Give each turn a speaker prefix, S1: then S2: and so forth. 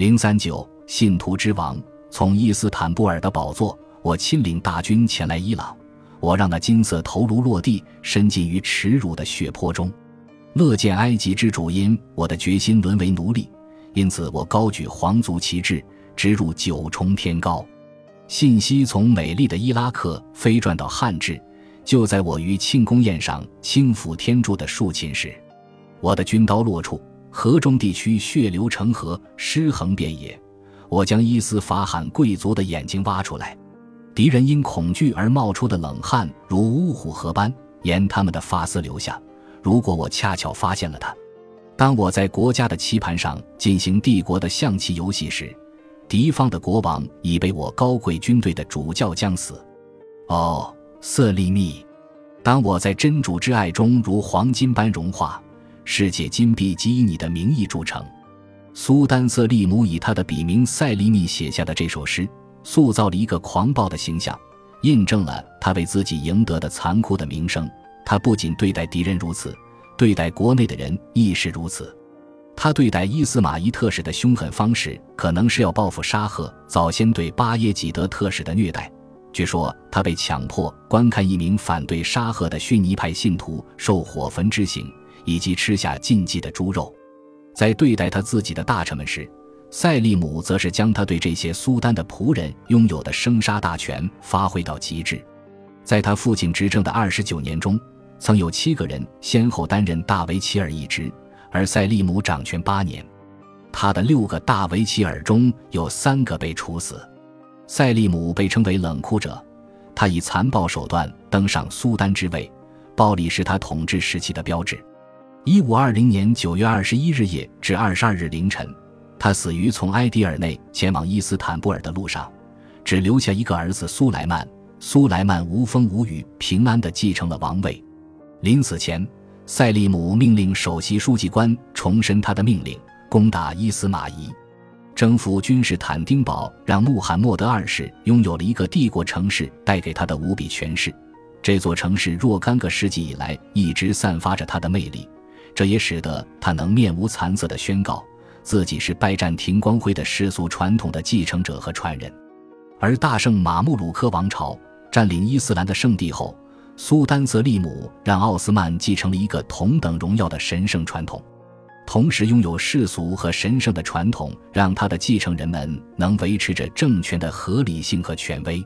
S1: 零三九信徒之王，从伊斯坦布尔的宝座，我亲领大军前来伊朗，我让那金色头颅落地，深浸于耻辱的血泊中。乐见埃及之主因我的决心沦为奴隶，因此我高举皇族旗帜，直入九重天高。信息从美丽的伊拉克飞转到汉至，就在我于庆功宴上轻抚天柱的竖琴时，我的军刀落处，河中地区血流成河，尸横遍野。我将伊斯法罕贵族的眼睛挖出来，敌人因恐惧而冒出的冷汗如乌虎河般沿他们的发丝流下。如果我恰巧发现了他，当我在国家的棋盘上进行帝国的象棋游戏时，敌方的国王已被我高贵军队的主教将死。哦，色利密，当我在真主之爱中如黄金般融化，世界金币即以你的名义铸成。苏丹瑟利姆以他的笔名塞利密写下的这首诗，塑造了一个狂暴的形象，印证了他为自己赢得的残酷的名声。他不仅对待敌人如此，对待国内的人亦是如此。他对待伊斯玛仪特使的凶狠方式，可能是要报复沙赫早先对巴耶济德特使的虐待。据说他被强迫观看一名反对沙赫的逊尼派信徒受火焚之刑，以及吃下禁忌的猪肉。在对待他自己的大臣们时，塞利姆则是将他对这些苏丹的仆人拥有的生杀大权发挥到极致。在他父亲执政的二十九年中。曾有七个人先后担任大维齐尔一职，而塞利姆掌权八年，他的六个大维齐尔中有三个被处死。塞利姆被称为冷酷者，他以残暴手段登上苏丹之位，暴力是他统治时期的标志。一五二零年九月二十一日夜至二十二日凌晨，他死于从埃迪尔内前往伊斯坦布尔的路上，只留下一个儿子苏莱曼。苏莱曼无风无雨，平安地继承了王位。临死前，塞利姆命令首席书记官重申他的命令：攻打伊斯马仪，征服君士坦丁堡，让穆罕默德二世拥有了一个帝国城市带给他的无比权势。这座城市若干个世纪以来一直散发着它的魅力，这也使得他能面无惭色地宣告自己是拜占庭光辉的世俗传统的继承者和传人。而大圣马穆鲁克王朝占领伊斯兰的圣地后。苏丹泽利姆让奥斯曼继承了一个同等荣耀的神圣传统，同时拥有世俗和神圣的传统，让他的继承人们能维持着政权的合理性和权威。